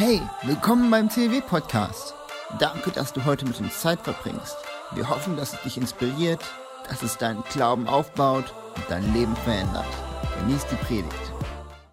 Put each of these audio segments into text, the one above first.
Hey, willkommen beim CW Podcast. Danke, dass du heute mit uns Zeit verbringst. Wir hoffen, dass es dich inspiriert, dass es deinen Glauben aufbaut und dein Leben verändert. Genieß die Predigt.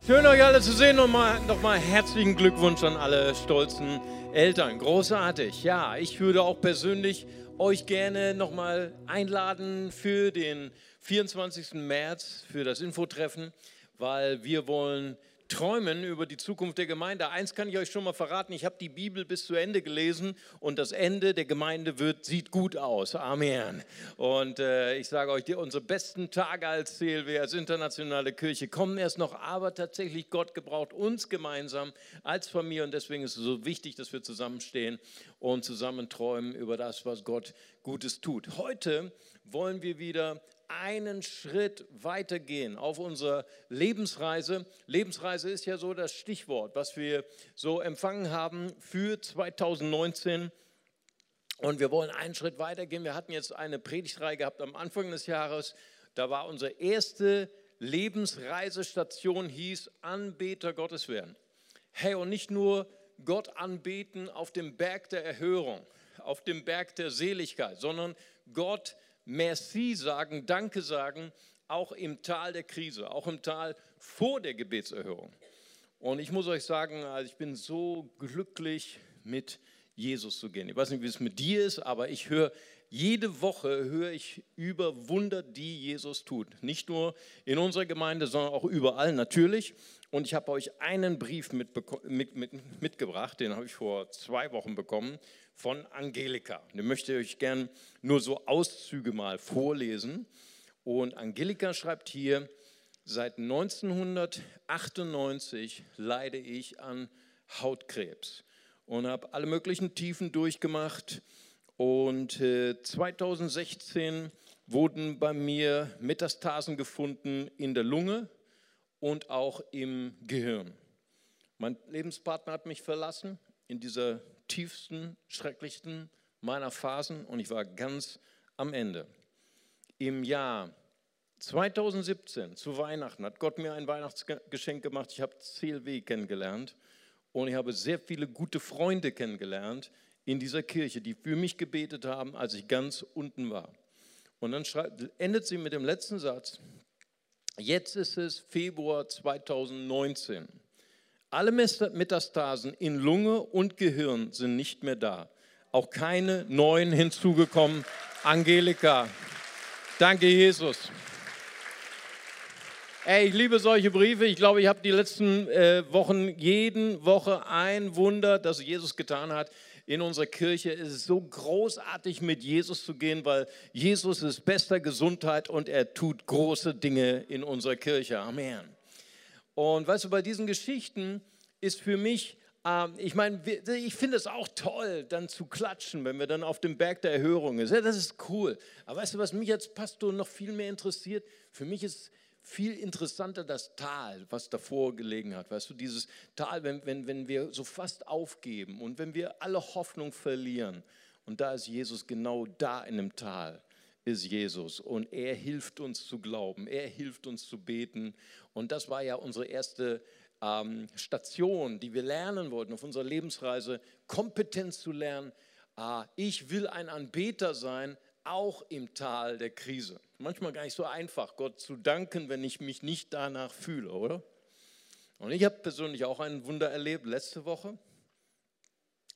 Schön euch alle zu sehen. Nochmal, nochmal herzlichen Glückwunsch an alle stolzen Eltern. Großartig. Ja, ich würde auch persönlich euch gerne nochmal einladen für den 24. März, für das Infotreffen, weil wir wollen träumen über die Zukunft der Gemeinde. Eins kann ich euch schon mal verraten, ich habe die Bibel bis zu Ende gelesen und das Ende der Gemeinde wird, sieht gut aus. Amen. Und äh, ich sage euch, die, unsere besten Tage als CLW, als internationale Kirche kommen erst noch, aber tatsächlich Gott gebraucht uns gemeinsam als Familie und deswegen ist es so wichtig, dass wir zusammenstehen und zusammen träumen über das, was Gott Gutes tut. Heute wollen wir wieder einen Schritt weitergehen auf unserer Lebensreise. Lebensreise ist ja so das Stichwort, was wir so empfangen haben für 2019. Und wir wollen einen Schritt weitergehen. Wir hatten jetzt eine Predigtreihe gehabt am Anfang des Jahres. Da war unsere erste Lebensreisestation, hieß Anbeter Gottes werden. Hey, und nicht nur Gott anbeten auf dem Berg der Erhörung, auf dem Berg der Seligkeit, sondern Gott anbeten Merci sagen, Danke sagen, auch im Tal der Krise, auch im Tal vor der Gebetserhörung. Und ich muss euch sagen, also ich bin so glücklich, mit Jesus zu gehen. Ich weiß nicht, wie es mit dir ist, aber ich höre jede Woche höre ich über Wunder, die Jesus tut. Nicht nur in unserer Gemeinde, sondern auch überall natürlich. Und ich habe euch einen Brief mit, mit, mit, mitgebracht, den habe ich vor zwei Wochen bekommen von Angelika. Den möchte ich euch gern nur so Auszüge mal vorlesen. Und Angelika schreibt hier, seit 1998 leide ich an Hautkrebs und habe alle möglichen Tiefen durchgemacht. Und 2016 äh, wurden bei mir Metastasen gefunden in der Lunge und auch im Gehirn. Mein Lebenspartner hat mich verlassen in dieser tiefsten, schrecklichsten meiner Phasen und ich war ganz am Ende. Im Jahr 2017 zu Weihnachten hat Gott mir ein Weihnachtsgeschenk gemacht. Ich habe CLW kennengelernt und ich habe sehr viele gute Freunde kennengelernt in dieser Kirche, die für mich gebetet haben, als ich ganz unten war. Und dann schreibt, endet sie mit dem letzten Satz. Jetzt ist es Februar 2019. Alle Metastasen in Lunge und Gehirn sind nicht mehr da. Auch keine neuen hinzugekommen. Angelika, danke Jesus. Ey, ich liebe solche Briefe. Ich glaube, ich habe die letzten äh, Wochen jeden Woche ein Wunder, das Jesus getan hat. In unserer Kirche ist es so großartig, mit Jesus zu gehen, weil Jesus ist bester Gesundheit und er tut große Dinge in unserer Kirche. Amen. Und weißt du, bei diesen Geschichten ist für mich, äh, ich meine, ich finde es auch toll, dann zu klatschen, wenn wir dann auf dem Berg der Erhörung sind. Ja, das ist cool. Aber weißt du, was mich als Pastor noch viel mehr interessiert? Für mich ist viel interessanter das Tal, was davor gelegen hat. Weißt du, dieses Tal, wenn, wenn, wenn wir so fast aufgeben und wenn wir alle Hoffnung verlieren. Und da ist Jesus genau da in dem Tal ist Jesus und er hilft uns zu glauben, er hilft uns zu beten. Und das war ja unsere erste ähm, Station, die wir lernen wollten auf unserer Lebensreise, Kompetenz zu lernen. Äh, ich will ein Anbeter sein, auch im Tal der Krise. Manchmal gar nicht so einfach, Gott zu danken, wenn ich mich nicht danach fühle, oder? Und ich habe persönlich auch ein Wunder erlebt letzte Woche.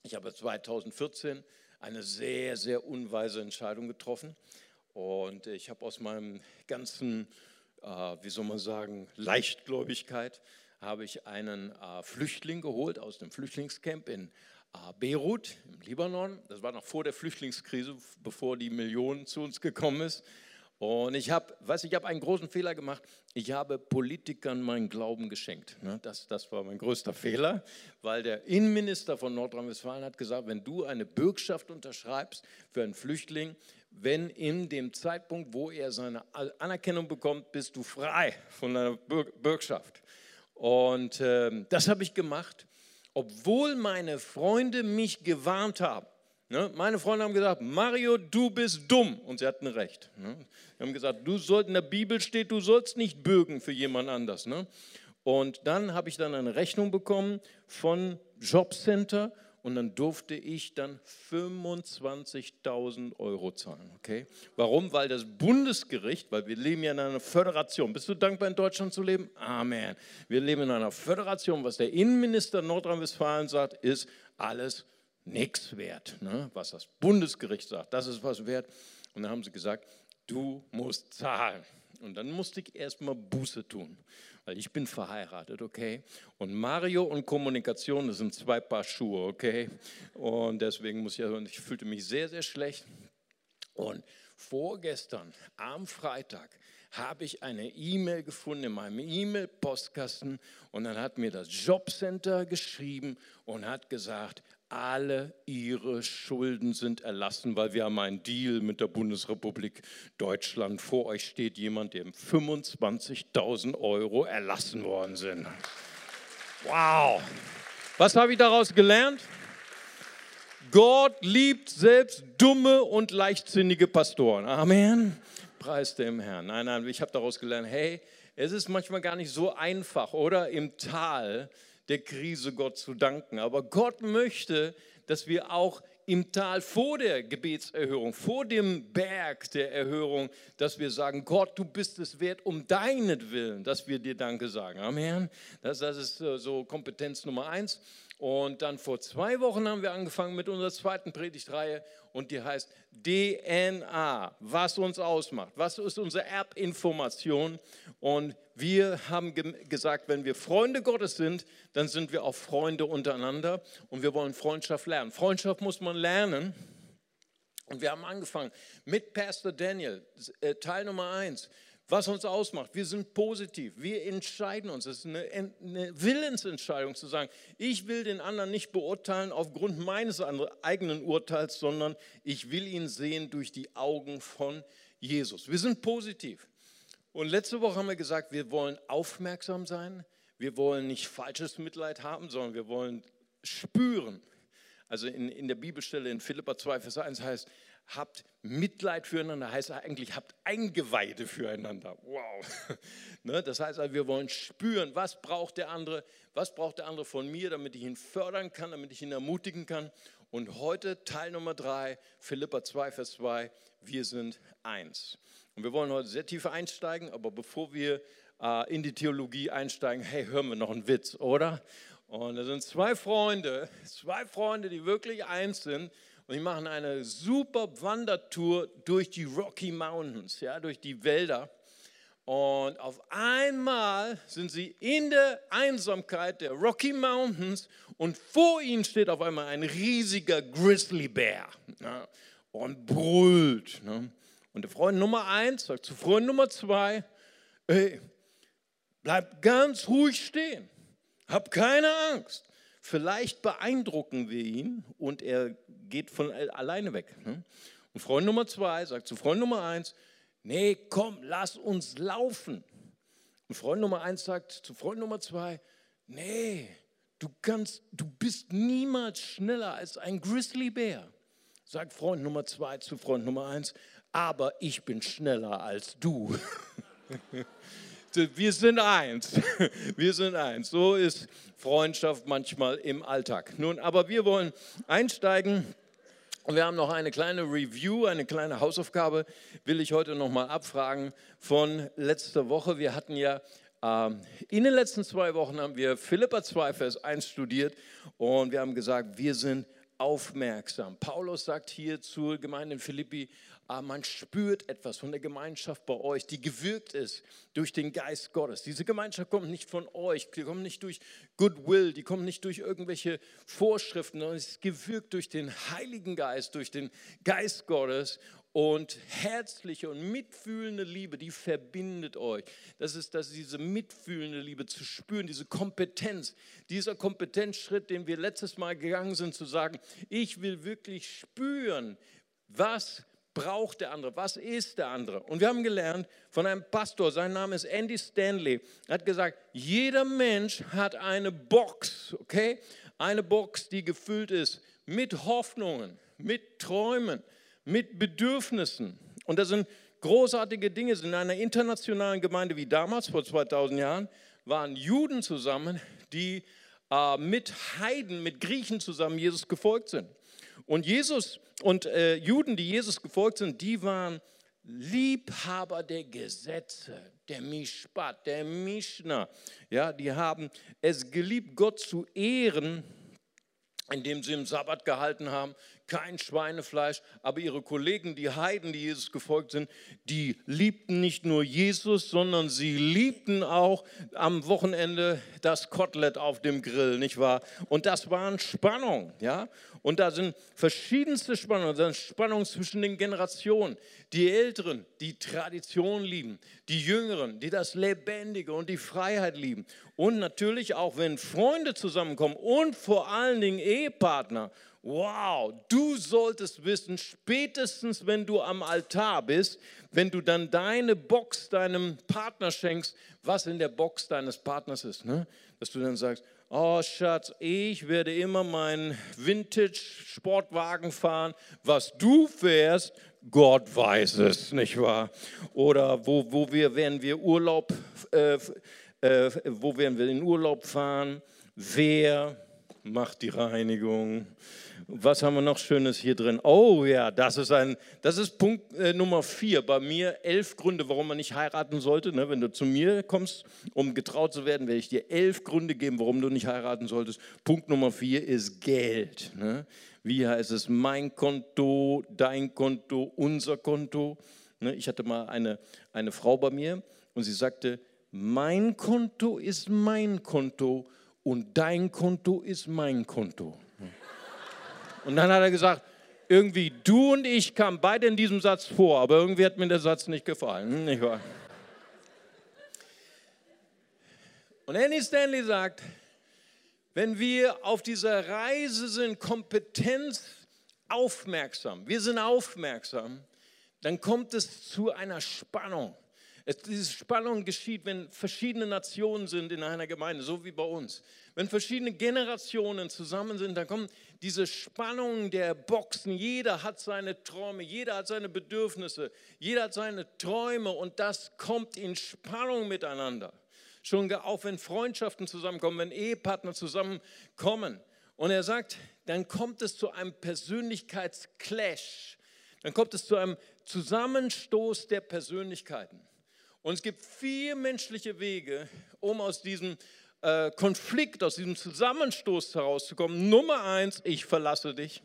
Ich habe 2014 eine sehr, sehr unweise Entscheidung getroffen. Und ich habe aus meinem ganzen, äh, wie soll man sagen, Leichtgläubigkeit, habe ich einen äh, Flüchtling geholt aus dem Flüchtlingscamp in Beirut im Libanon. Das war noch vor der Flüchtlingskrise, bevor die Millionen zu uns gekommen ist. Und ich habe, weiß ich habe einen großen Fehler gemacht. Ich habe Politikern meinen Glauben geschenkt. Ne, das, das war mein größter Fehler, weil der Innenminister von Nordrhein-Westfalen hat gesagt, wenn du eine Bürgschaft unterschreibst für einen Flüchtling, wenn in dem Zeitpunkt, wo er seine Anerkennung bekommt, bist du frei von deiner Bürgschaft. Und äh, das habe ich gemacht, obwohl meine Freunde mich gewarnt haben. Ne? Meine Freunde haben gesagt, Mario, du bist dumm. Und sie hatten recht. Ne? Sie haben gesagt, du sollst, in der Bibel steht, du sollst nicht bürgen für jemand anders. Ne? Und dann habe ich dann eine Rechnung bekommen von Jobcenter und dann durfte ich dann 25.000 Euro zahlen. Okay? Warum? Weil das Bundesgericht, weil wir leben ja in einer Föderation. Bist du dankbar, in Deutschland zu leben? Amen. Wir leben in einer Föderation. Was der Innenminister Nordrhein-Westfalen sagt, ist alles nichts wert. Ne? Was das Bundesgericht sagt, das ist was wert. Und dann haben sie gesagt, du musst zahlen. Und dann musste ich erstmal Buße tun weil ich bin verheiratet, okay? Und Mario und Kommunikation, das sind zwei Paar Schuhe, okay? Und deswegen muss ich, also, ich fühlte mich sehr, sehr schlecht. Und vorgestern, am Freitag, habe ich eine E-Mail gefunden in meinem E-Mail-Postkasten und dann hat mir das Jobcenter geschrieben und hat gesagt, alle ihre Schulden sind erlassen, weil wir haben einen Deal mit der Bundesrepublik Deutschland. Vor euch steht jemand, dem 25.000 Euro erlassen worden sind. Wow. Was habe ich daraus gelernt? Gott liebt selbst dumme und leichtsinnige Pastoren. Amen. Preis dem Herrn. Nein, nein, ich habe daraus gelernt, hey, es ist manchmal gar nicht so einfach, oder? Im Tal der Krise Gott zu danken. Aber Gott möchte, dass wir auch im Tal vor der Gebetserhörung, vor dem Berg der Erhörung, dass wir sagen, Gott, du bist es wert um deinetwillen, dass wir dir Danke sagen. Amen. Das, das ist äh, so Kompetenz Nummer eins. Und dann vor zwei Wochen haben wir angefangen mit unserer zweiten Predigtreihe und die heißt DNA, was uns ausmacht, was ist unsere Erbinformation. Und wir haben gesagt, wenn wir Freunde Gottes sind, dann sind wir auch Freunde untereinander und wir wollen Freundschaft lernen. Freundschaft muss man lernen. Und wir haben angefangen mit Pastor Daniel, äh, Teil Nummer eins was uns ausmacht. Wir sind positiv, wir entscheiden uns. Es ist eine, eine, Willensentscheidung zu sagen, ich will den anderen nicht beurteilen aufgrund meines eigenen Urteils, sondern ich will ihn sehen durch die Augen von Jesus. Wir sind positiv. Und letzte Woche haben wir gesagt, wir wollen aufmerksam sein, wir wollen nicht falsches Mitleid haben, sondern wir wollen spüren. Also in, in der Bibelstelle in Philippa 2, Vers 1 heißt, habt Mitleid füreinander, heißt eigentlich, habt Eingeweide füreinander. Wow. Ne, das heißt also, wir wollen spüren, was braucht der andere, was braucht der andere von mir, damit ich ihn fördern kann, damit ich ihn ermutigen kann. Und heute Teil Nummer drei, Philippa 2, Vers 2, wir sind eins. Und wir wollen heute sehr tief einsteigen, aber bevor wir äh, in die Theologie einsteigen, hey, hören wir noch einen Witz, oder? Und da sind zwei Freunde, zwei Freunde, die wirklich eins sind und die machen eine super Wandertour durch die Rocky Mountains, ja, durch die Wälder. Und auf einmal sind sie in der Einsamkeit der Rocky Mountains und vor ihnen steht auf einmal ein riesiger Grizzlybär ne, und brüllt. Ne. Und der Freund Nummer eins sagt zu Freund Nummer zwei, ey, bleib ganz ruhig stehen, hab keine Angst. Vielleicht beeindrucken wir ihn und er geht von alleine weg. Ne? Und Freund Nummer zwei sagt zu Freund Nummer eins, nee, komm, lass uns laufen. Und Freund Nummer eins sagt zu Freund Nummer zwei, nee, du kannst, du bist niemals schneller als ein Grizzlybär. Sagt Freund Nummer zwei zu Freund Nummer eins, aber ich bin schneller als du. Wir sind eins. Wir sind eins. So ist Freundschaft manchmal im Alltag. Nun, aber wir wollen einsteigen. Wir haben noch eine kleine Review, eine kleine Hausaufgabe, will ich heute noch mal abfragen von letzter Woche. Wir hatten ja ähm, in den letzten zwei Wochen haben wir Philippa 2, Vers 1 studiert und wir haben gesagt, wir sind aufmerksam. Paulus sagt hier zur Gemeinde in Philippi, ah, man spürt etwas von der Gemeinschaft bei euch, die gewirkt ist durch den Geist Gottes. Diese Gemeinschaft kommt nicht von euch, die kommt nicht durch Goodwill, die kommt nicht durch irgendwelche Vorschriften, sondern es ist gewirkt durch den Heiligen Geist, durch den Geist Gottes und herzliche und mitfühlende Liebe, die verbindet euch. Das ist das, diese mitfühlende Liebe zu spüren, diese Kompetenz, dieser Kompetenzschritt, den wir letztes Mal gegangen sind, zu sagen, ich will wirklich spüren, was braucht der andere, was ist der andere. Und wir haben gelernt von einem Pastor, sein Name ist Andy Stanley, er hat gesagt, jeder Mensch hat eine Box, okay? Eine Box, die gefüllt ist mit Hoffnungen, mit Träumen, mit Bedürfnissen. Und das sind großartige Dinge. In einer internationalen Gemeinde wie damals, vor 2000 Jahren, waren Juden zusammen, die äh, mit Heiden, mit Griechen zusammen Jesus gefolgt sind. Und Jesus und äh, Juden, die Jesus gefolgt sind, die waren Liebhaber der Gesetze, der Mishpat, der Mishnah. Ja, die haben es geliebt, Gott zu ehren, indem sie im Sabbat gehalten haben, kein Schweinefleisch, aber ihre Kollegen, die Heiden, die Jesus gefolgt sind, die liebten nicht nur Jesus, sondern sie liebten auch am Wochenende das Kotelett auf dem Grill, nicht wahr? Und das waren Spannungen, ja? Und da sind verschiedenste Spannungen, da sind Spannungen zwischen den Generationen. Die Älteren, die Tradition lieben, die Jüngeren, die das Lebendige und die Freiheit lieben. Und natürlich auch, wenn Freunde zusammenkommen und vor allen Dingen Ehepartner Wow, du solltest wissen, spätestens wenn du am Altar bist, wenn du dann deine Box deinem Partner schenkst, was in der Box deines Partners ist, ne? dass du dann sagst, oh Schatz, ich werde immer meinen Vintage-Sportwagen fahren, was du fährst, Gott weiß es, nicht wahr? Oder wo, wo wir, werden wir Urlaub, äh, äh, wo werden wir in Urlaub fahren? Wer macht die Reinigung? Was haben wir noch Schönes hier drin? Oh ja, das ist, ein, das ist Punkt äh, Nummer vier. Bei mir elf Gründe, warum man nicht heiraten sollte. Ne? Wenn du zu mir kommst, um getraut zu werden, werde ich dir elf Gründe geben, warum du nicht heiraten solltest. Punkt Nummer vier ist Geld. Ne? Wie heißt es? Mein Konto, dein Konto, unser Konto. Ne? Ich hatte mal eine, eine Frau bei mir und sie sagte, mein Konto ist mein Konto und dein Konto ist mein Konto. Und dann hat er gesagt, irgendwie du und ich kamen beide in diesem Satz vor, aber irgendwie hat mir der Satz nicht gefallen. Hm, nicht wahr? Und Andy Stanley sagt, wenn wir auf dieser Reise sind, Kompetenz aufmerksam, wir sind aufmerksam, dann kommt es zu einer Spannung. Es, diese Spannung geschieht, wenn verschiedene Nationen sind in einer Gemeinde, so wie bei uns. Wenn verschiedene Generationen zusammen sind, dann kommen diese Spannungen der Boxen. Jeder hat seine Träume, jeder hat seine Bedürfnisse, jeder hat seine Träume und das kommt in Spannung miteinander. Schon auch wenn Freundschaften zusammenkommen, wenn Ehepartner zusammenkommen. Und er sagt, dann kommt es zu einem Persönlichkeitsclash. Dann kommt es zu einem Zusammenstoß der Persönlichkeiten. Und es gibt vier menschliche Wege, um aus diesem äh, Konflikt, aus diesem Zusammenstoß herauszukommen. Nummer eins, ich verlasse dich.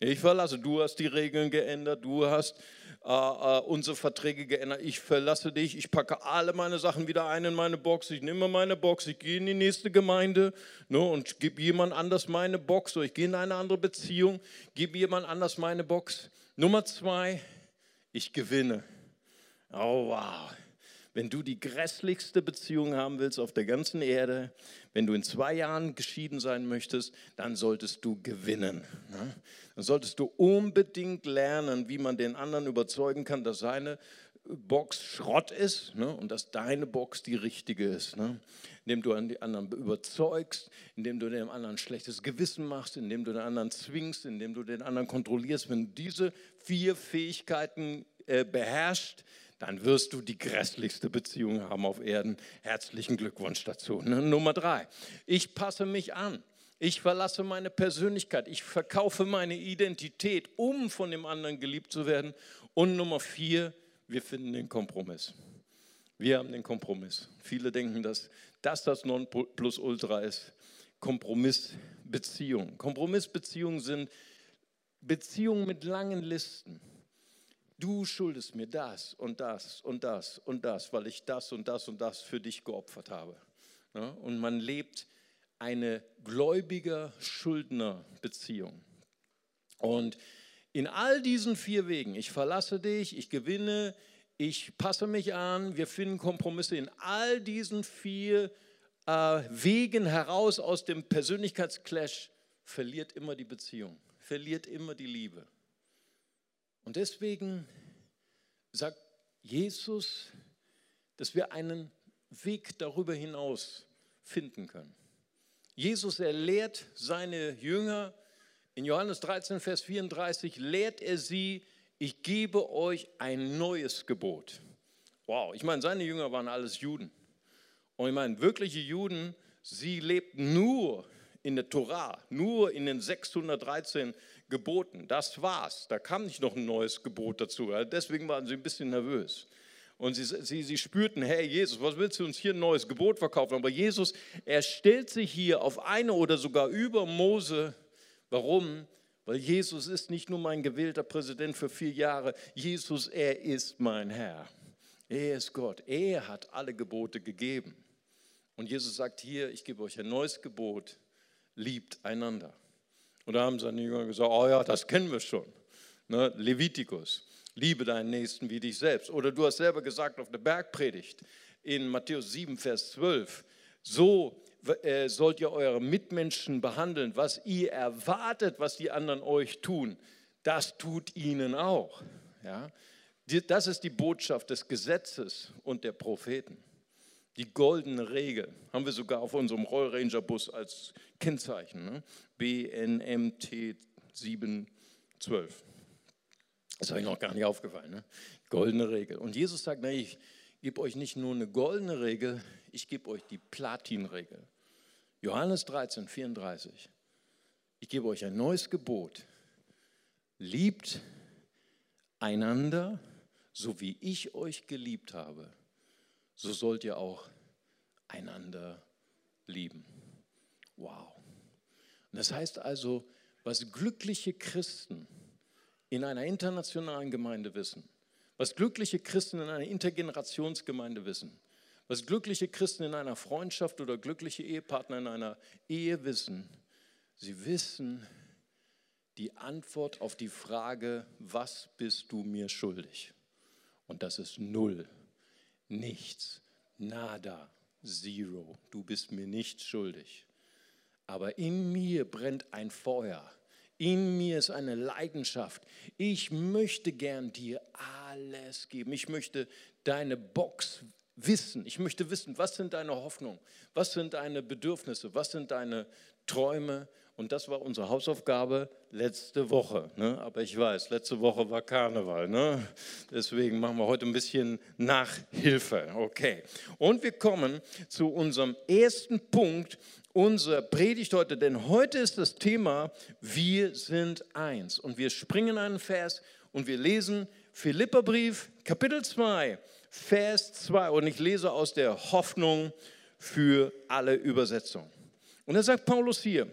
Ich verlasse, du hast die Regeln geändert, du hast äh, äh, unsere Verträge geändert. Ich verlasse dich, ich packe alle meine Sachen wieder ein in meine Box, ich nehme meine Box, ich gehe in die nächste Gemeinde ne, und gebe jemand anders meine Box oder ich gehe in eine andere Beziehung, gebe jemand anders meine Box. Nummer zwei, ich gewinne. Oh wow. Wenn du die grässlichste Beziehung haben willst auf der ganzen Erde, wenn du in zwei Jahren geschieden sein möchtest, dann solltest du gewinnen. Ne? Dann solltest du unbedingt lernen, wie man den anderen überzeugen kann, dass seine Box Schrott ist ne? und dass deine Box die richtige ist. Ne? Indem du an die anderen überzeugst, indem du dem anderen schlechtes Gewissen machst, indem du den anderen zwingst, indem du den anderen kontrollierst. Wenn du diese vier Fähigkeiten äh, beherrschst, dann wirst du die grässlichste Beziehung haben auf Erden. Herzlichen Glückwunsch dazu. Ne? Nummer drei, ich passe mich an. Ich verlasse meine Persönlichkeit. Ich verkaufe meine Identität, um von dem anderen geliebt zu werden. Und Nummer vier, wir finden den Kompromiss. Wir haben den Kompromiss. Viele denken, dass das das Nonplusultra ist. Kompromissbeziehungen. Kompromissbeziehungen sind Beziehungen mit langen Listen du schuldest mir das und das und das und das, weil ich das und das und das für dich geopfert habe. Und man lebt eine gläubiger-Schuldner-Beziehung. Und in all diesen vier Wegen, ich verlasse dich, ich gewinne, ich passe mich an, wir finden Kompromisse in all diesen vier äh, Wegen heraus aus dem Persönlichkeitsclash, verliert immer die Beziehung, verliert immer die Liebe. Und deswegen sagt Jesus, dass wir einen Weg darüber hinaus finden können. Jesus, er lehrt seine Jünger, in Johannes 13, Vers 34, lehrt er sie, ich gebe euch ein neues Gebot. Wow, ich meine, seine Jünger waren alles Juden. Und ich meine, wirkliche Juden, sie lebten nur in der Torah, nur in den 613 Geboten. Das war's. Da kam nicht noch ein neues Gebot dazu. Deswegen waren sie ein bisschen nervös. Und sie, sie, sie spürten, hey Jesus, was willst du uns hier ein neues Gebot verkaufen? Aber Jesus, er stellt sich hier auf eine oder sogar über Mose. Warum? Weil Jesus ist nicht nur mein gewählter Präsident für vier Jahre. Jesus, er ist mein Herr. Er ist Gott. Er hat alle Gebote gegeben. Und Jesus sagt hier, ich gebe euch ein neues Gebot, liebt einander. Und da haben seine Jünger gesagt, oh ja, das kennen wir schon. Ne? Levitikus, liebe deinen Nächsten wie dich selbst. Oder du hast selber gesagt auf der Bergpredigt in Matthäus 7, Vers 12, so äh, sollt ihr eure Mitmenschen behandeln, was ihr erwartet, was die anderen euch tun, das tut ihnen auch. Ja? Das ist die Botschaft des Gesetzes und der Propheten. Die goldene Regel haben wir sogar auf unserem Roll Ranger Bus als Kennzeichen. Ne? BNMT 712. Das habe ich noch gar nicht aufgefallen. Ne? Goldene Regel. Und Jesus sagt, na, ich gebe euch nicht nur eine goldene Regel, ich gebe euch die Platinregel. Johannes 13, 34. Ich gebe euch ein neues Gebot. Liebt einander so wie ich euch geliebt habe, so sollt ihr auch einander lieben. Wow. Und das heißt also, was glückliche Christen in einer internationalen Gemeinde wissen, was glückliche Christen in einer Intergenerationsgemeinde wissen, was glückliche Christen in einer Freundschaft oder glückliche Ehepartner in einer Ehe wissen, sie wissen die Antwort auf die Frage, was bist du mir schuldig? Und das ist null, nichts, nada, zero. Du bist mir nicht schuldig. Aber in mir brennt ein Feuer. In mir ist eine Leidenschaft. Ich möchte gern dir alles geben. Ich möchte deine Box wissen. Ich möchte wissen, was sind deine Hoffnungen? Was sind deine Bedürfnisse? Was sind deine Träume? Und das war unsere Hausaufgabe letzte Woche. Ne? Aber ich weiß, letzte Woche war Karneval. Ne? Deswegen machen wir heute ein bisschen Nachhilfe. Okay. Und wir kommen zu unserem ersten Punkt unserer Predigt heute. Denn heute ist das Thema, wir sind eins. Und wir springen einen Vers und wir lesen Philipperbrief, Kapitel 2, Vers 2. Und ich lese aus der Hoffnung für alle Übersetzungen. Und da sagt Paulus hier,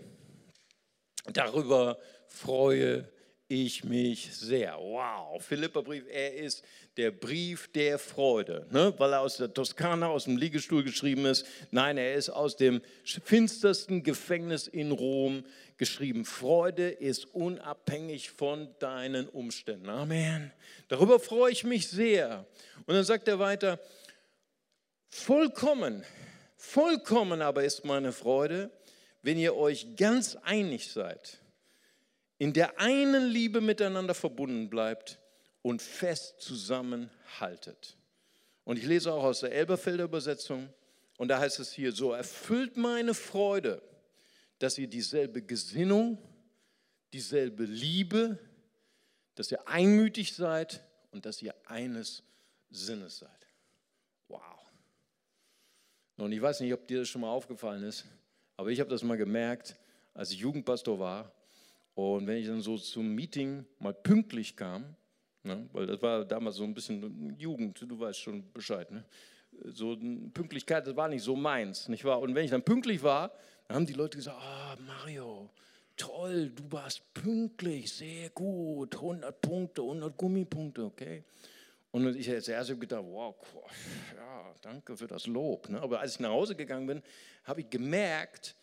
Darüber freue ich mich sehr. Wow, Philipperbrief, er ist der Brief der Freude, ne? weil er aus der Toskana, aus dem Liegestuhl geschrieben ist. Nein, er ist aus dem finstersten Gefängnis in Rom geschrieben. Freude ist unabhängig von deinen Umständen. Amen. Darüber freue ich mich sehr. Und dann sagt er weiter, vollkommen, vollkommen aber ist meine Freude wenn ihr euch ganz einig seid, in der einen Liebe miteinander verbunden bleibt und fest zusammenhaltet. Und ich lese auch aus der Elberfelder Übersetzung und da heißt es hier so, erfüllt meine Freude, dass ihr dieselbe Gesinnung, dieselbe Liebe, dass ihr einmütig seid und dass ihr eines Sinnes seid. Wow. Und ich weiß nicht, ob dir das schon mal aufgefallen ist, aber ich habe das mal gemerkt, als ich Jugendpastor war und wenn ich dann so zum Meeting mal pünktlich kam, ne, weil das war damals so ein bisschen Jugend, du weißt schon Bescheid, ne? so Pünktlichkeit, das war nicht so meins, nicht wahr? Und wenn ich dann pünktlich war, dann haben die Leute gesagt, oh, Mario, toll, du warst pünktlich, sehr gut, 100 Punkte, 100 Gummipunkte, okay? Und ich habe zuerst gedacht, wow, ja, danke für das Lob. Ne? Aber als ich nach Hause gegangen bin, habe ich gemerkt,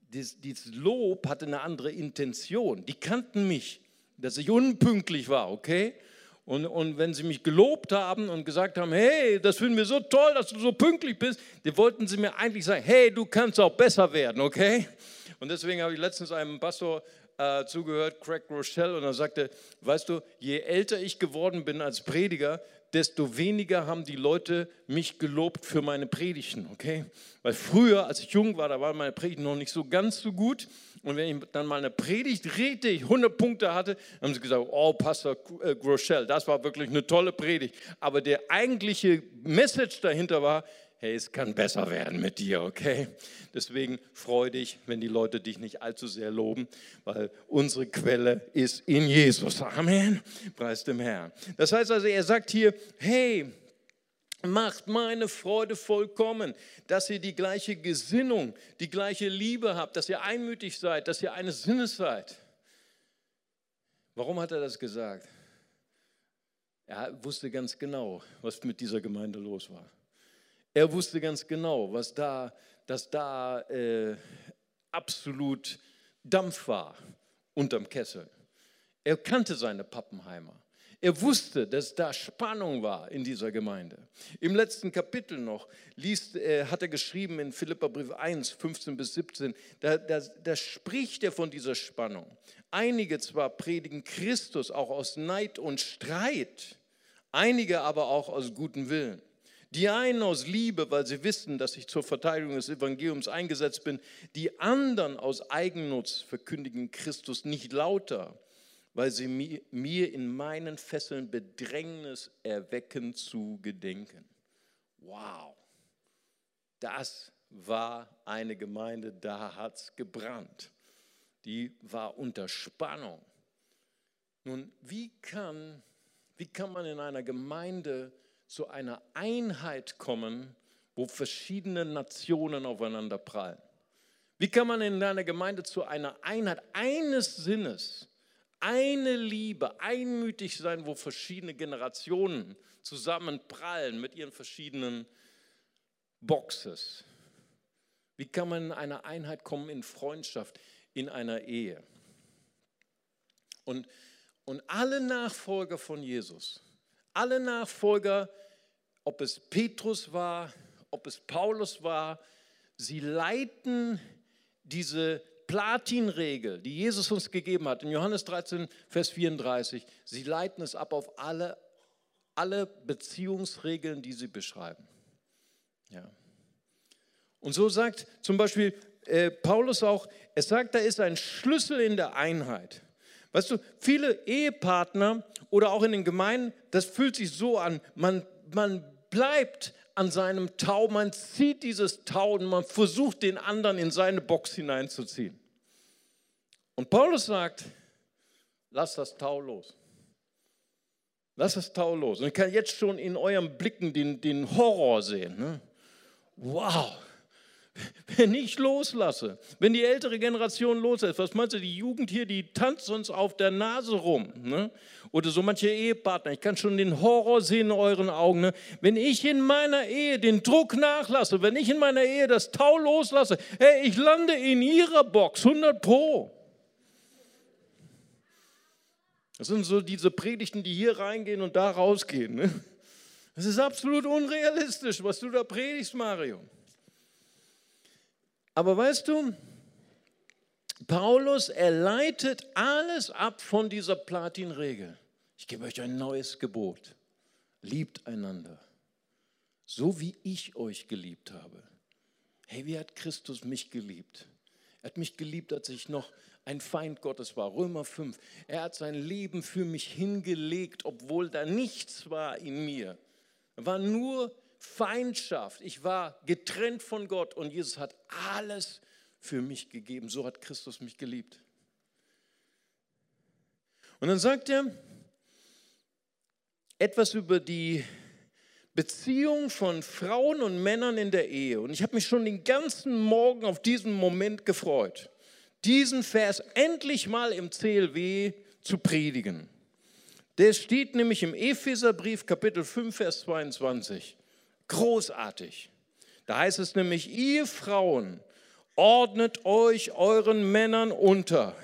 dieses, Lob hatte eine andere Intention. Die kannten mich, dass ich unpünktlich war, okay? Und, und wenn sie mich gelobt haben und gesagt haben, hey, das finden wir so toll, dass du so pünktlich bist, die wollten sie mir eigentlich sagen, hey, du kannst auch besser werden, okay? Und deswegen habe ich letztens einem Pastor äh, zugehört, Craig Rochelle, und er sagte, weißt du, je älter ich geworden bin als Prediger, desto weniger haben die Leute mich gelobt für meine Predigten, okay? Weil früher, als ich jung war, da waren meine Predigten noch nicht so ganz so gut. Und wenn ich dann mal eine Predigt richtig 100 Punkte hatte, haben sie gesagt, oh, Pastor äh, Rochelle, das war wirklich eine tolle Predigt. Aber der eigentliche Message dahinter war, hey, es kann besser werden mit dir, okay? Deswegen freu dich, wenn die Leute dich nicht allzu sehr loben, weil unsere Quelle ist in Jesus. Amen. Preis dem Herrn. Das heißt also, er sagt hier, hey, macht meine Freude vollkommen, dass ihr die gleiche Gesinnung, die gleiche Liebe habt, dass ihr einmütig seid, dass ihr eines Sinnes seid. Warum hat er das gesagt? Er wusste ganz genau, was mit dieser Gemeinde los war. Er wusste ganz genau, was da, dass da äh, absolut Dampf war unterm Kessel. Er kannte seine Pappenheimer. Er wusste, dass da Spannung war in dieser Gemeinde. Im letzten Kapitel noch liest, äh, hat er geschrieben in Philipperbrief 1, 15 bis 17, da, da, da spricht er von dieser Spannung. Einige zwar predigen Christus auch aus Neid und Streit, einige aber auch aus gutem Willen. Die einen aus Liebe, weil sie wissen, dass ich zur Verteidigung des Evangeliums eingesetzt bin. Die anderen aus Eigennutz verkündigen Christus nicht lauter, weil sie mir in meinen Fesseln Bedrängnis erwecken zu gedenken. Wow, das war eine Gemeinde, da hat es gebrannt. Die war unter Spannung. Nun, wie kann, wie kann man in einer Gemeinde zu einer Einheit kommen, wo verschiedene Nationen aufeinander prallen? Wie kann man in einer Gemeinde zu einer Einheit eines Sinnes eine Liebe, einmütig sein, wo verschiedene Generationen zusammenprallen mit ihren verschiedenen Boxes. Wie kann man in eine Einheit kommen in Freundschaft, in einer Ehe? Und, und alle Nachfolger von Jesus, alle Nachfolger, ob es Petrus war, ob es Paulus war, sie leiten diese Platinregel, die Jesus uns gegeben hat, in Johannes 13, Vers 34, sie leiten es ab auf alle, alle Beziehungsregeln, die sie beschreiben. Ja. Und so sagt zum Beispiel äh, Paulus auch, es sagt, da ist ein Schlüssel in der Einheit. Weißt du, viele Ehepartner oder auch in den Gemeinden, das fühlt sich so an, man, man bleibt an seinem Tau, man zieht dieses Tau und man versucht den anderen in seine Box hineinzuziehen. Und Paulus sagt, lass das Tau los. Lass das Tau los. Und ich kann jetzt schon in euren Blicken den, den Horror sehen. Ne? Wow, wenn ich loslasse, wenn die ältere Generation loslässt, was meinst du, die Jugend hier, die tanzt uns auf der Nase rum. Ne? Oder so manche Ehepartner, ich kann schon den Horror sehen in euren Augen. Ne? Wenn ich in meiner Ehe den Druck nachlasse, wenn ich in meiner Ehe das Tau loslasse, hey, ich lande in ihrer Box, 100 Pro. Das sind so diese Predigten, die hier reingehen und da rausgehen. Ne? Das ist absolut unrealistisch, was du da predigst, Mario. Aber weißt du, Paulus, er leitet alles ab von dieser Platinregel. Ich gebe euch ein neues Gebot. Liebt einander, so wie ich euch geliebt habe. Hey, wie hat Christus mich geliebt? Er hat mich geliebt, als ich noch ein Feind Gottes war. Römer 5. Er hat sein Leben für mich hingelegt, obwohl da nichts war in mir. Er war nur Feindschaft. Ich war getrennt von Gott und Jesus hat alles für mich gegeben. So hat Christus mich geliebt. Und dann sagt er etwas über die Beziehung von Frauen und Männern in der Ehe. Und ich habe mich schon den ganzen Morgen auf diesen Moment gefreut, diesen Vers endlich mal im CLW zu predigen. Der steht nämlich im Epheserbrief Kapitel 5, Vers 22. Großartig. Da heißt es nämlich, ihr Frauen, ordnet euch euren Männern unter,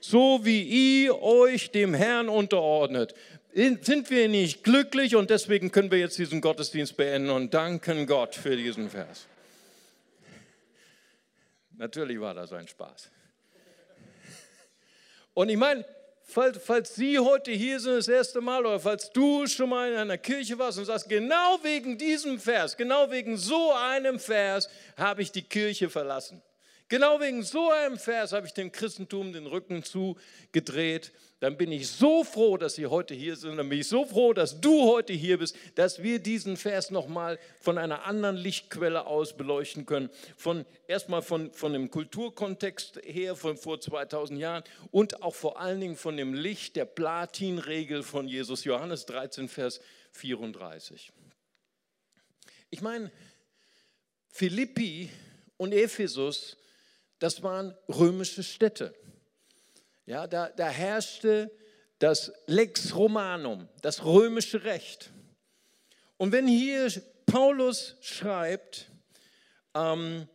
so wie ihr euch dem Herrn unterordnet. Sind wir nicht glücklich und deswegen können wir jetzt diesen Gottesdienst beenden und danken Gott für diesen Vers. Natürlich war das ein Spaß. Und ich meine, falls, falls Sie heute hier sind das erste Mal oder falls du schon mal in einer Kirche warst und sagst, genau wegen diesem Vers, genau wegen so einem Vers habe ich die Kirche verlassen. Genau wegen so einem Vers habe ich dem Christentum den Rücken zugedreht. Dann bin ich so froh, dass Sie heute hier sind. Dann bin ich so froh, dass du heute hier bist, dass wir diesen Vers nochmal von einer anderen Lichtquelle aus beleuchten können. Von, erstmal von, von dem Kulturkontext her, von vor 2000 Jahren und auch vor allen Dingen von dem Licht der Platinregel von Jesus. Johannes 13, Vers 34. Ich meine, Philippi und Ephesus das waren römische Städte. Ja, da, da herrschte das Lex Romanum, das römische Recht. Und wenn hier Paulus schreibt, ähm,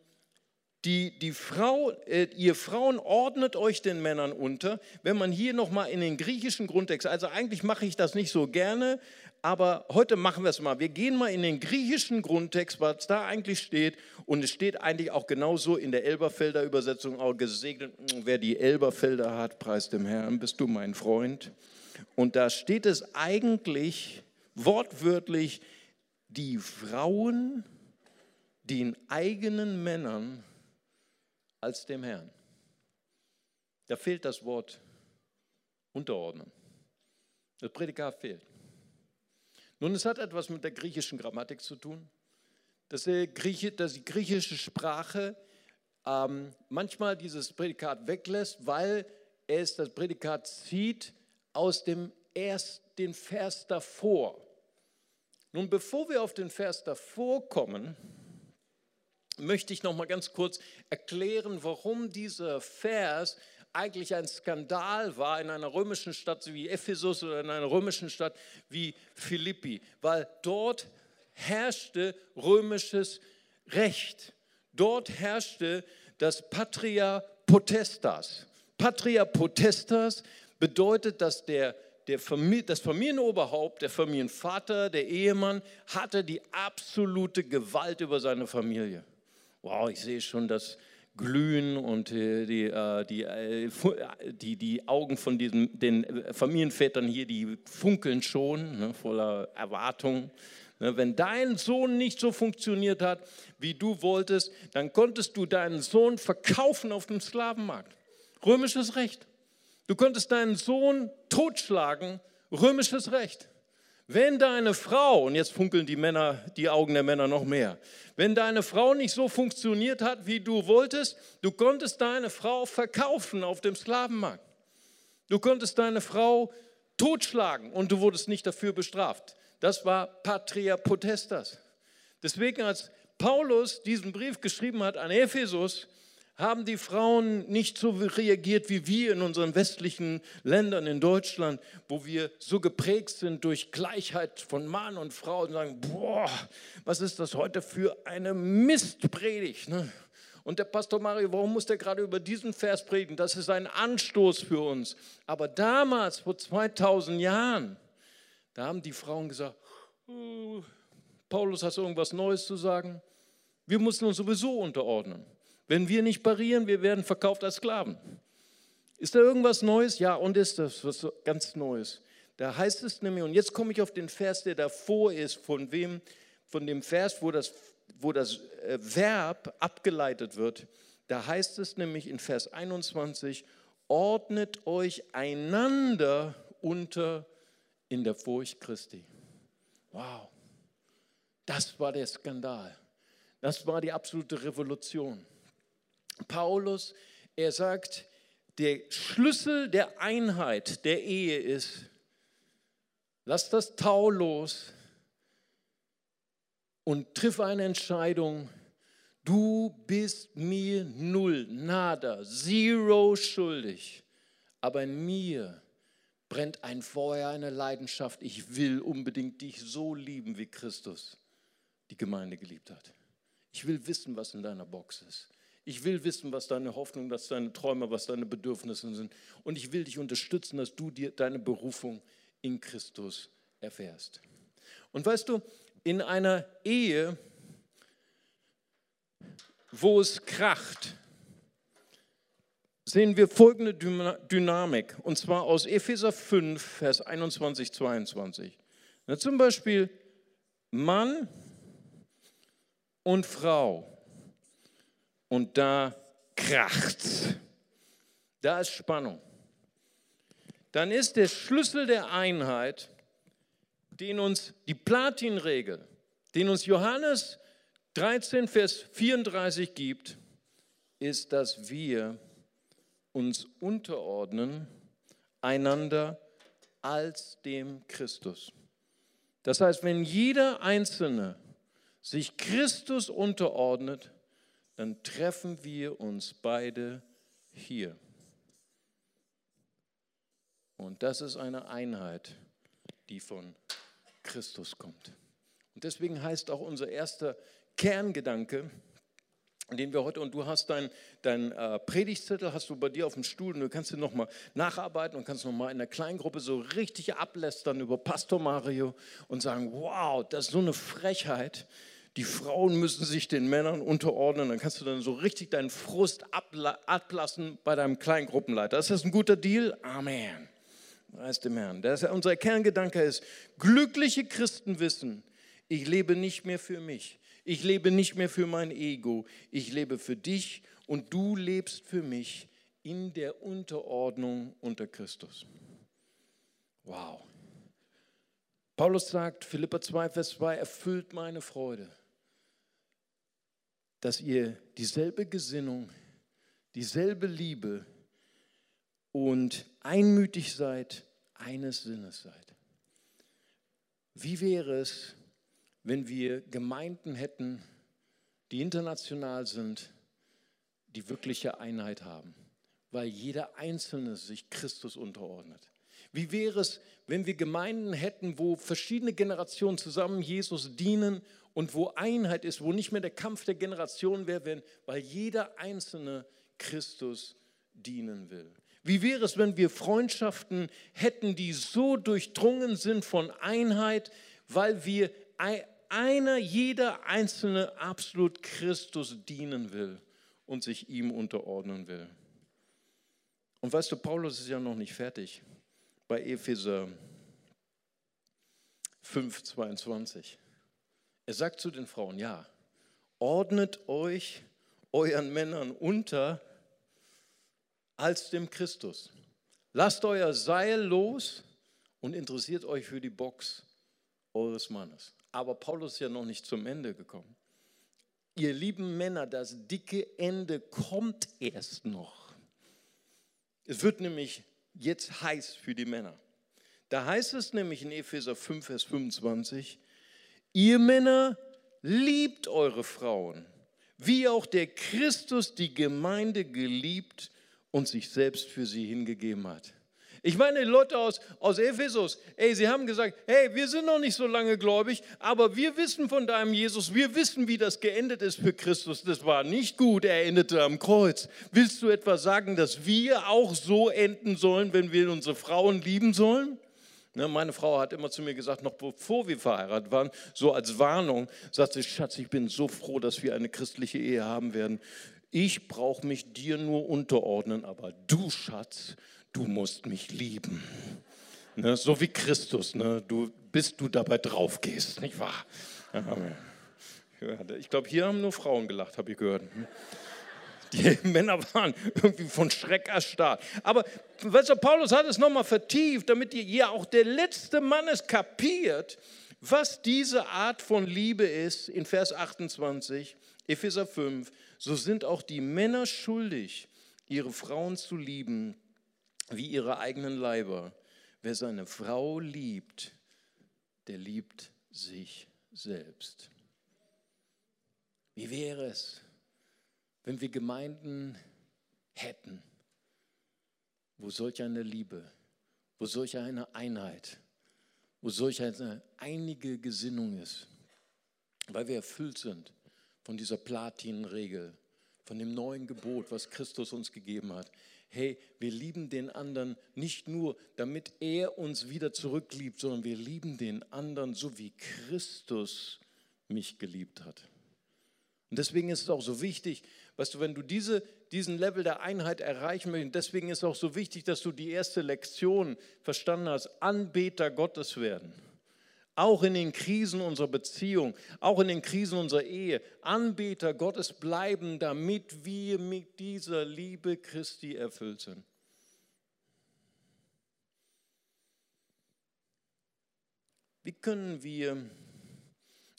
die, die Frau, äh, ihr Frauen ordnet euch den Männern unter. Wenn man hier nochmal in den griechischen Grundtext, also eigentlich mache ich das nicht so gerne, aber heute machen wir es mal. Wir gehen mal in den griechischen Grundtext, was da eigentlich steht. Und es steht eigentlich auch genauso in der Elberfelder Übersetzung, auch gesegnet, wer die Elberfelder hat, preist dem Herrn, bist du mein Freund. Und da steht es eigentlich wortwörtlich, die Frauen den eigenen Männern als dem Herrn. Da fehlt das Wort unterordnen. Das Prädikat fehlt. Nun, es hat etwas mit der griechischen Grammatik zu tun, dass die, Grieche, dass die griechische Sprache ähm, manchmal dieses Prädikat weglässt, weil es das Prädikat zieht aus dem erst den Vers davor. Nun, bevor wir auf den Vers davor kommen, möchte ich noch mal ganz kurz erklären, warum dieser Vers eigentlich ein Skandal war in einer römischen Stadt wie Ephesus oder in einer römischen Stadt wie Philippi, weil dort herrschte römisches Recht. Dort herrschte das Patria Potestas. Patria Potestas bedeutet, dass der, der Familie, das Familienoberhaupt, der Familienvater, der Ehemann hatte die absolute Gewalt über seine Familie. Wow, ich sehe schon das glühen und äh, die, äh, die, äh, die, die Augen von diesen, den Familienvätern hier, die funkeln schon ne, voller Erwartung. Ne, wenn dein Sohn nicht so funktioniert hat, wie du wolltest, dann konntest du deinen Sohn verkaufen auf dem Sklavenmarkt. Römisches Recht. Du konntest deinen Sohn totschlagen. Römisches Recht. Wenn deine Frau, und jetzt funkeln die Männer, die Augen der Männer noch mehr, wenn deine Frau nicht so funktioniert hat, wie du wolltest, du konntest deine Frau verkaufen auf dem Sklavenmarkt. Du konntest deine Frau totschlagen und du wurdest nicht dafür bestraft. Das war Patria Potestas. Deswegen, als Paulus diesen Brief geschrieben hat an Ephesus, haben die Frauen nicht so reagiert wie wir in unseren westlichen Ländern, in Deutschland, wo wir so geprägt sind durch Gleichheit von Mann und Frau und sagen, boah, was ist das heute für eine Mistpredigt. Ne? Und der Pastor Mario, warum muss der gerade über diesen Vers predigen? Das ist ein Anstoß für uns. Aber damals, vor 2000 Jahren, da haben die Frauen gesagt, Paulus, hast du irgendwas Neues zu sagen? Wir mussten uns sowieso unterordnen. Wenn wir nicht parieren, wir werden verkauft als Sklaven. Ist da irgendwas Neues? Ja, und ist das was ganz Neues. Da heißt es nämlich, und jetzt komme ich auf den Vers, der davor ist, von wem, von dem Vers, wo das, wo das äh, Verb abgeleitet wird. Da heißt es nämlich in Vers 21, ordnet euch einander unter in der Furcht Christi. Wow, das war der Skandal. Das war die absolute Revolution. Paulus, er sagt, der Schlüssel der Einheit der Ehe ist, lass das Tau los und triff eine Entscheidung. Du bist mir null, nada, zero schuldig. Aber in mir brennt ein Feuer, eine Leidenschaft. Ich will unbedingt dich so lieben, wie Christus die Gemeinde geliebt hat. Ich will wissen, was in deiner Box ist. Ich will wissen, was deine Hoffnung, was deine Träume, was deine Bedürfnisse sind. Und ich will dich unterstützen, dass du dir deine Berufung in Christus erfährst. Und weißt du, in einer Ehe, wo es kracht, sehen wir folgende Dynamik, und zwar aus Epheser 5, Vers 21, 22. Na, zum Beispiel Mann und Frau und da kracht's. Da ist Spannung. Dann ist der Schlüssel der Einheit, den uns die Platinregel, den uns Johannes 13, Vers 34 gibt, ist, dass wir uns unterordnen einander als dem Christus. Das heißt, wenn jeder Einzelne sich Christus unterordnet, dann treffen wir uns beide hier. Und das ist eine Einheit, die von Christus kommt. Und deswegen heißt auch unser erster Kerngedanke, den wir heute, und du hast deinen dein, äh, Predigtzettel, hast du bei dir auf dem Stuhl und du kannst ihn nochmal nacharbeiten und kannst nochmal in der Kleingruppe so richtig ablästern über Pastor Mario und sagen, wow, das ist so eine Frechheit. Die Frauen müssen sich den Männern unterordnen. Dann kannst du dann so richtig deinen Frust ablassen bei deinem Kleingruppenleiter. Ist das ein guter Deal? Amen. Preis dem Herrn. Das, unser Kerngedanke ist, glückliche Christen wissen, ich lebe nicht mehr für mich. Ich lebe nicht mehr für mein Ego. Ich lebe für dich und du lebst für mich in der Unterordnung unter Christus. Wow. Paulus sagt, Philippa 2, Vers 2, erfüllt meine Freude, dass ihr dieselbe Gesinnung, dieselbe Liebe und einmütig seid, eines Sinnes seid. Wie wäre es, wenn wir Gemeinden hätten, die international sind, die wirkliche Einheit haben, weil jeder Einzelne sich Christus unterordnet. Wie wäre es, wenn wir Gemeinden hätten, wo verschiedene Generationen zusammen Jesus dienen und wo Einheit ist, wo nicht mehr der Kampf der Generationen wäre, weil jeder Einzelne Christus dienen will. Wie wäre es, wenn wir Freundschaften hätten, die so durchdrungen sind von Einheit, weil wir einer, jeder Einzelne absolut Christus dienen will und sich ihm unterordnen will. Und weißt du, Paulus ist ja noch nicht fertig bei Epheser 5, 22. Er sagt zu den Frauen, ja, ordnet euch euren Männern unter als dem Christus. Lasst euer Seil los und interessiert euch für die Box eures Mannes. Aber Paulus ist ja noch nicht zum Ende gekommen. Ihr lieben Männer, das dicke Ende kommt erst noch. Es wird nämlich jetzt heiß für die Männer. Da heißt es nämlich in Epheser 5, Vers 25, ihr Männer liebt eure Frauen, wie auch der Christus die Gemeinde geliebt und sich selbst für sie hingegeben hat. Ich meine, die Leute aus, aus Ephesus, ey, sie haben gesagt, hey, wir sind noch nicht so lange gläubig, aber wir wissen von deinem Jesus, wir wissen, wie das geendet ist für Christus. Das war nicht gut, er endete am Kreuz. Willst du etwa sagen, dass wir auch so enden sollen, wenn wir unsere Frauen lieben sollen? Ne, meine Frau hat immer zu mir gesagt, noch bevor wir verheiratet waren, so als Warnung, sagt sie, Schatz, ich bin so froh, dass wir eine christliche Ehe haben werden. Ich brauche mich dir nur unterordnen, aber du, Schatz, du musst mich lieben. Ne, so wie Christus, ne, du, bis du dabei drauf gehst, nicht wahr? Ich glaube, hier haben nur Frauen gelacht, habe ich gehört. Die Männer waren irgendwie von Schreck erstarrt. Aber du, Paulus hat es nochmal vertieft, damit ihr auch der letzte Mann es kapiert, was diese Art von Liebe ist. In Vers 28, Epheser 5, so sind auch die Männer schuldig, ihre Frauen zu lieben wie ihre eigenen Leiber. Wer seine Frau liebt, der liebt sich selbst. Wie wäre es, wenn wir Gemeinden hätten, wo solch eine Liebe, wo solch eine Einheit, wo solch eine einige Gesinnung ist, weil wir erfüllt sind von dieser Platinregel, von dem neuen Gebot, was Christus uns gegeben hat hey, wir lieben den anderen nicht nur, damit er uns wieder zurückliebt, sondern wir lieben den anderen so, wie Christus mich geliebt hat. Und deswegen ist es auch so wichtig, weißt du, wenn du diese, diesen Level der Einheit erreichen möchtest, deswegen ist es auch so wichtig, dass du die erste Lektion verstanden hast, Anbeter Gottes werden. Auch in den Krisen unserer Beziehung, auch in den Krisen unserer Ehe, Anbeter Gottes bleiben, damit wir mit dieser Liebe Christi erfüllt sind. Wie können wir,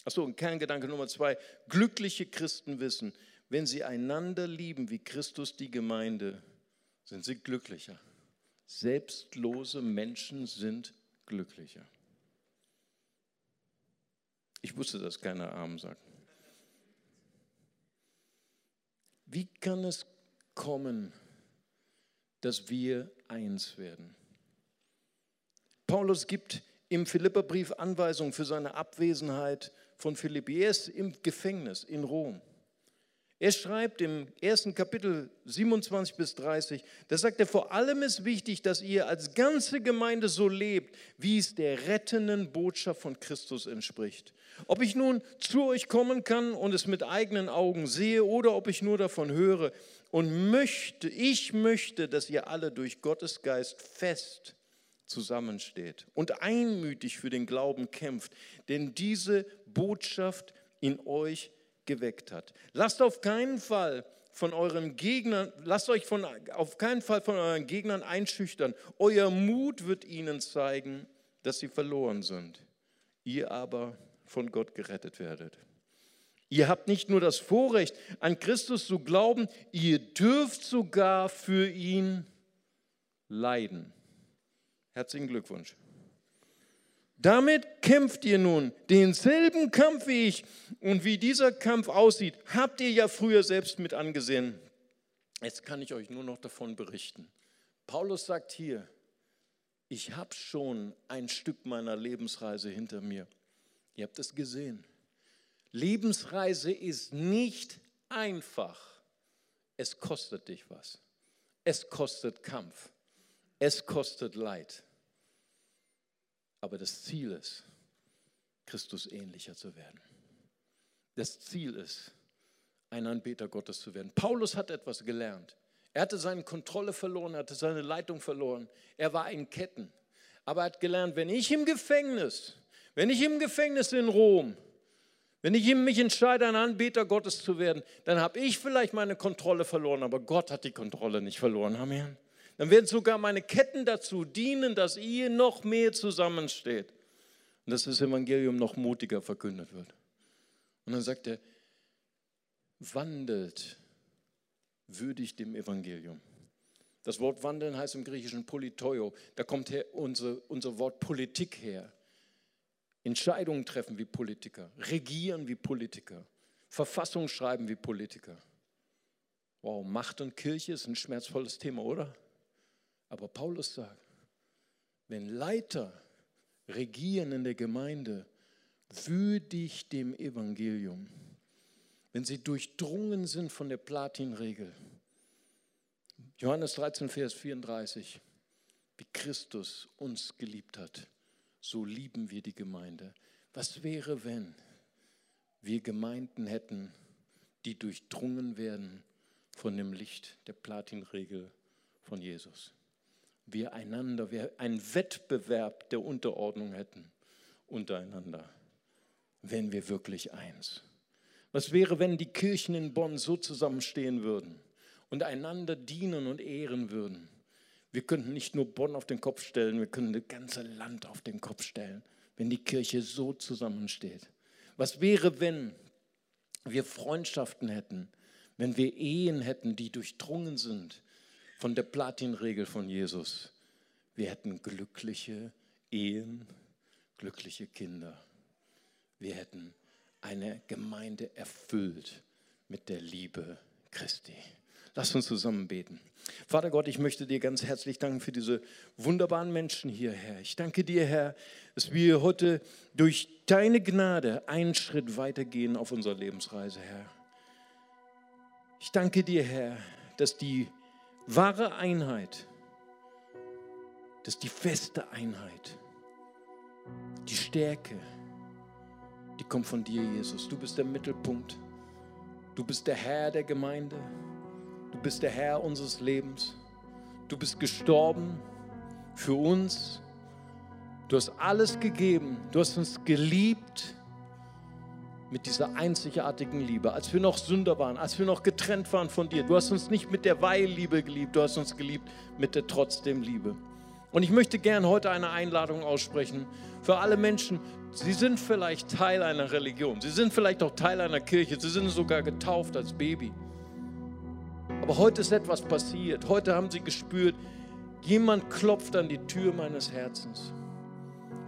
achso, Kerngedanke Nummer zwei, glückliche Christen wissen, wenn sie einander lieben wie Christus die Gemeinde, sind sie glücklicher. Selbstlose Menschen sind glücklicher. Ich wusste, dass keiner arm sagt. Wie kann es kommen, dass wir eins werden? Paulus gibt im Philipperbrief Anweisungen für seine Abwesenheit von Philippi. Er ist im Gefängnis in Rom. Er schreibt im ersten Kapitel 27 bis 30, da sagt er, vor allem ist wichtig, dass ihr als ganze Gemeinde so lebt, wie es der rettenden Botschaft von Christus entspricht. Ob ich nun zu euch kommen kann und es mit eigenen Augen sehe oder ob ich nur davon höre und möchte, ich möchte, dass ihr alle durch Gottes Geist fest zusammensteht und einmütig für den Glauben kämpft, denn diese Botschaft in euch geweckt hat. Lasst auf keinen Fall von euren Gegnern, lasst euch von, auf keinen Fall von euren Gegnern einschüchtern. Euer Mut wird ihnen zeigen, dass sie verloren sind. Ihr aber von Gott gerettet werdet. Ihr habt nicht nur das Vorrecht, an Christus zu glauben, ihr dürft sogar für ihn leiden. Herzlichen Glückwunsch. Damit kämpft ihr nun denselben Kampf wie ich. Und wie dieser Kampf aussieht, habt ihr ja früher selbst mit angesehen. Jetzt kann ich euch nur noch davon berichten. Paulus sagt hier, ich habe schon ein Stück meiner Lebensreise hinter mir. Ihr habt es gesehen. Lebensreise ist nicht einfach. Es kostet dich was. Es kostet Kampf. Es kostet Leid. Aber das Ziel ist, Christus ähnlicher zu werden. Das Ziel ist, ein Anbeter Gottes zu werden. Paulus hat etwas gelernt. Er hatte seine Kontrolle verloren, er hatte seine Leitung verloren. Er war in Ketten. Aber er hat gelernt, wenn ich im Gefängnis, wenn ich im Gefängnis in Rom, wenn ich mich entscheide, ein Anbeter Gottes zu werden, dann habe ich vielleicht meine Kontrolle verloren, aber Gott hat die Kontrolle nicht verloren. Amen dann werden sogar meine Ketten dazu dienen, dass ihr noch mehr zusammensteht und dass das Evangelium noch mutiger verkündet wird. Und dann sagt er, wandelt würdig dem Evangelium. Das Wort wandeln heißt im Griechischen politoio. Da kommt her unser, unser Wort Politik her. Entscheidungen treffen wie Politiker, regieren wie Politiker, Verfassung schreiben wie Politiker. Wow, Macht und Kirche ist ein schmerzvolles Thema, oder? Aber Paulus sagt, wenn Leiter regieren in der Gemeinde, würdig dem Evangelium, wenn sie durchdrungen sind von der Platinregel. Johannes 13, Vers 34, wie Christus uns geliebt hat, so lieben wir die Gemeinde. Was wäre, wenn wir Gemeinden hätten, die durchdrungen werden von dem Licht der Platinregel von Jesus? Wir einander, wir einen Wettbewerb der Unterordnung hätten untereinander, wenn wir wirklich eins. Was wäre, wenn die Kirchen in Bonn so zusammenstehen würden und einander dienen und ehren würden? Wir könnten nicht nur Bonn auf den Kopf stellen, wir könnten das ganze Land auf den Kopf stellen, wenn die Kirche so zusammensteht. Was wäre, wenn wir Freundschaften hätten, wenn wir Ehen hätten, die durchdrungen sind von der Platinregel von Jesus. Wir hätten glückliche Ehen, glückliche Kinder. Wir hätten eine Gemeinde erfüllt mit der Liebe Christi. Lass uns zusammen beten. Vater Gott, ich möchte dir ganz herzlich danken für diese wunderbaren Menschen hier, Herr. Ich danke dir, Herr, dass wir heute durch deine Gnade einen Schritt weitergehen auf unserer Lebensreise, Herr. Ich danke dir, Herr, dass die wahre Einheit, das ist die feste Einheit, die Stärke, die kommt von dir, Jesus. Du bist der Mittelpunkt. Du bist der Herr der Gemeinde. Du bist der Herr unseres Lebens. Du bist gestorben für uns. Du hast alles gegeben. Du hast uns geliebt mit dieser einzigartigen Liebe, als wir noch Sünder waren, als wir noch getrennt waren von dir. Du hast uns nicht mit der Weihliebe geliebt, du hast uns geliebt mit der trotzdem Liebe. Und ich möchte gern heute eine Einladung aussprechen für alle Menschen. Sie sind vielleicht Teil einer Religion, sie sind vielleicht auch Teil einer Kirche, sie sind sogar getauft als Baby. Aber heute ist etwas passiert. Heute haben sie gespürt, jemand klopft an die Tür meines Herzens.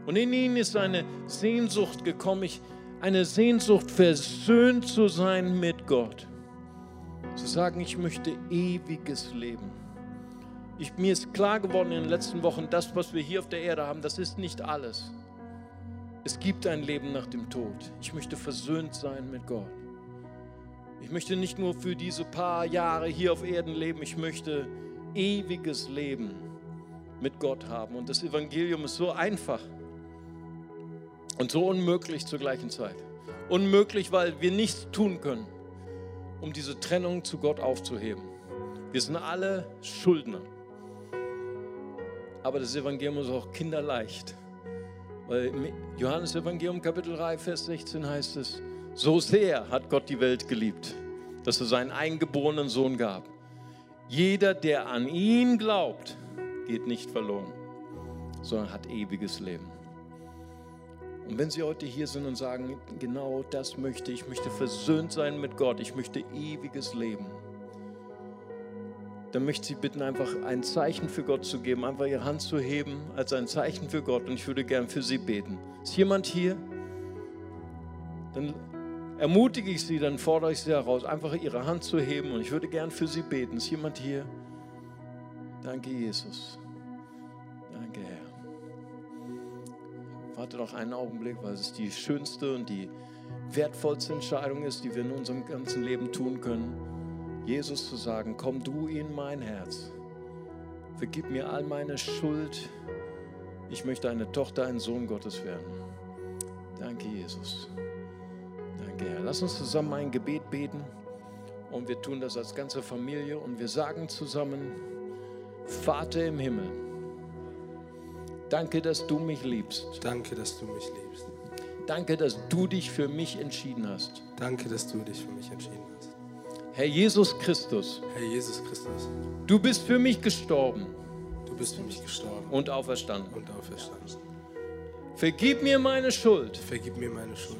Und in ihnen ist eine Sehnsucht gekommen. Ich, eine Sehnsucht, versöhnt zu sein mit Gott. Zu sagen, ich möchte ewiges Leben. Ich, mir ist klar geworden in den letzten Wochen, das, was wir hier auf der Erde haben, das ist nicht alles. Es gibt ein Leben nach dem Tod. Ich möchte versöhnt sein mit Gott. Ich möchte nicht nur für diese paar Jahre hier auf Erden leben, ich möchte ewiges Leben mit Gott haben. Und das Evangelium ist so einfach. Und so unmöglich zur gleichen Zeit. Unmöglich, weil wir nichts tun können, um diese Trennung zu Gott aufzuheben. Wir sind alle Schuldner. Aber das Evangelium ist auch kinderleicht. Weil im Johannes Evangelium Kapitel 3, Vers 16 heißt es, so sehr hat Gott die Welt geliebt, dass er seinen eingeborenen Sohn gab. Jeder, der an ihn glaubt, geht nicht verloren, sondern hat ewiges Leben. Und wenn Sie heute hier sind und sagen, genau das möchte ich, ich möchte versöhnt sein mit Gott, ich möchte ewiges Leben, dann möchte ich Sie bitten, einfach ein Zeichen für Gott zu geben, einfach Ihre Hand zu heben als ein Zeichen für Gott und ich würde gern für Sie beten. Ist jemand hier? Dann ermutige ich Sie, dann fordere ich Sie heraus, einfach Ihre Hand zu heben und ich würde gern für Sie beten. Ist jemand hier? Danke, Jesus. Danke, Herr. Warte noch einen Augenblick, weil es die schönste und die wertvollste Entscheidung ist, die wir in unserem ganzen Leben tun können. Jesus zu sagen, komm du in mein Herz. Vergib mir all meine Schuld. Ich möchte eine Tochter, ein Sohn Gottes werden. Danke, Jesus. Danke, Herr. Lass uns zusammen ein Gebet beten. Und wir tun das als ganze Familie. Und wir sagen zusammen, Vater im Himmel, Danke, dass du mich liebst. Danke, dass du mich liebst. Danke, dass du dich für mich entschieden hast. Danke, dass du dich für mich entschieden hast. Herr Jesus Christus, Herr Jesus Christus, du bist für mich gestorben du bist für mich gestorben und auferstanden. und auferstanden. Vergib mir meine Schuld. Vergib mir meine Schuld.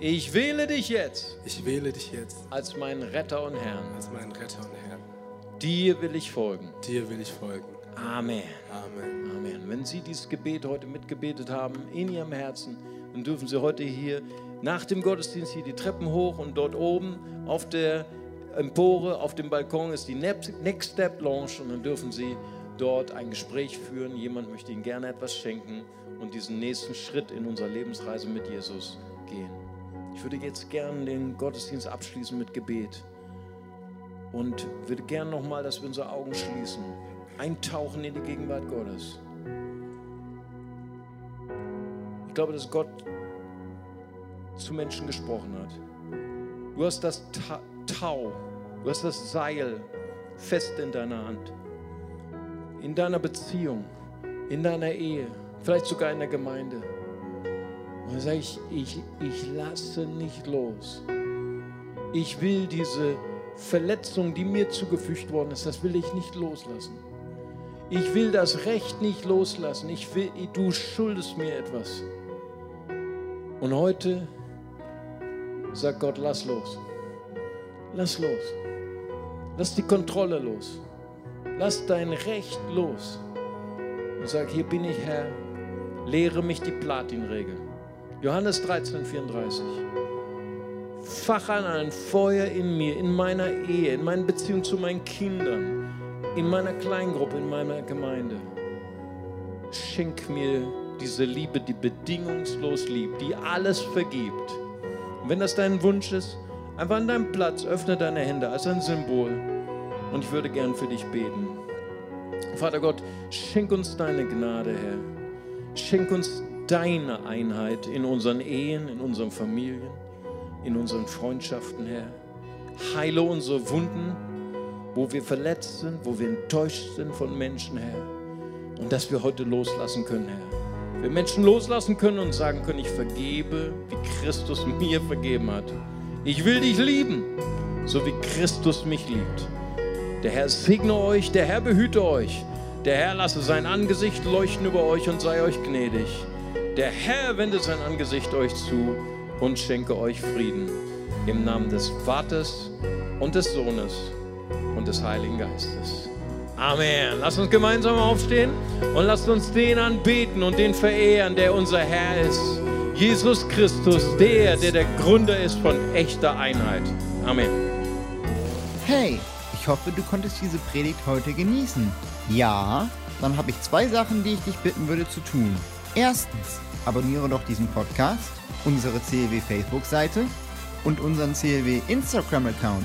Ich wähle dich jetzt Ich wähle dich jetzt als meinen Retter und Herrn. als meinen Retter und Herrn. Dir will ich folgen. Dir will ich folgen. Amen. Amen. Amen. Wenn Sie dieses Gebet heute mitgebetet haben in Ihrem Herzen, dann dürfen Sie heute hier nach dem Gottesdienst hier die Treppen hoch und dort oben auf der Empore, auf dem Balkon ist die Next Step Lounge und dann dürfen Sie dort ein Gespräch führen. Jemand möchte Ihnen gerne etwas schenken und diesen nächsten Schritt in unserer Lebensreise mit Jesus gehen. Ich würde jetzt gerne den Gottesdienst abschließen mit Gebet und würde gerne nochmal, dass wir unsere Augen schließen, eintauchen in die Gegenwart Gottes. Ich glaube, dass Gott zu Menschen gesprochen hat. Du hast das Ta Tau, du hast das Seil fest in deiner Hand. In deiner Beziehung, in deiner Ehe, vielleicht sogar in der Gemeinde. Und dann sage ich, ich, ich lasse nicht los. Ich will diese Verletzung, die mir zugefügt worden ist, das will ich nicht loslassen. Ich will das Recht nicht loslassen. Ich will, du schuldest mir etwas. Und heute sagt Gott, lass los. Lass los. Lass die Kontrolle los. Lass dein Recht los. Und sag, hier bin ich Herr. Lehre mich die Platinregel. Johannes 13, 34. Fach an ein Feuer in mir, in meiner Ehe, in meinen Beziehungen zu meinen Kindern, in meiner Kleingruppe, in meiner Gemeinde. Schenk mir diese Liebe, die bedingungslos liebt, die alles vergibt. Und wenn das dein Wunsch ist, einfach an deinem Platz, öffne deine Hände als ein Symbol. Und ich würde gern für dich beten. Vater Gott, schenk uns deine Gnade, Herr. Schenk uns deine Einheit in unseren Ehen, in unseren Familien, in unseren Freundschaften, Herr. Heile unsere Wunden, wo wir verletzt sind, wo wir enttäuscht sind von Menschen, Herr. Und dass wir heute loslassen können, Herr. Wir Menschen loslassen können und sagen können, ich vergebe, wie Christus mir vergeben hat. Ich will dich lieben, so wie Christus mich liebt. Der Herr segne euch, der Herr behüte euch. Der Herr lasse sein Angesicht leuchten über euch und sei euch gnädig. Der Herr wende sein Angesicht euch zu und schenke euch Frieden. Im Namen des Vaters und des Sohnes und des Heiligen Geistes. Amen. Lasst uns gemeinsam aufstehen und lasst uns den anbeten und den verehren, der unser Herr ist. Jesus Christus, der, der der Gründer ist von echter Einheit. Amen. Hey, ich hoffe, du konntest diese Predigt heute genießen. Ja, dann habe ich zwei Sachen, die ich dich bitten würde zu tun. Erstens, abonniere doch diesen Podcast, unsere CLW Facebook-Seite und unseren CLW Instagram-Account.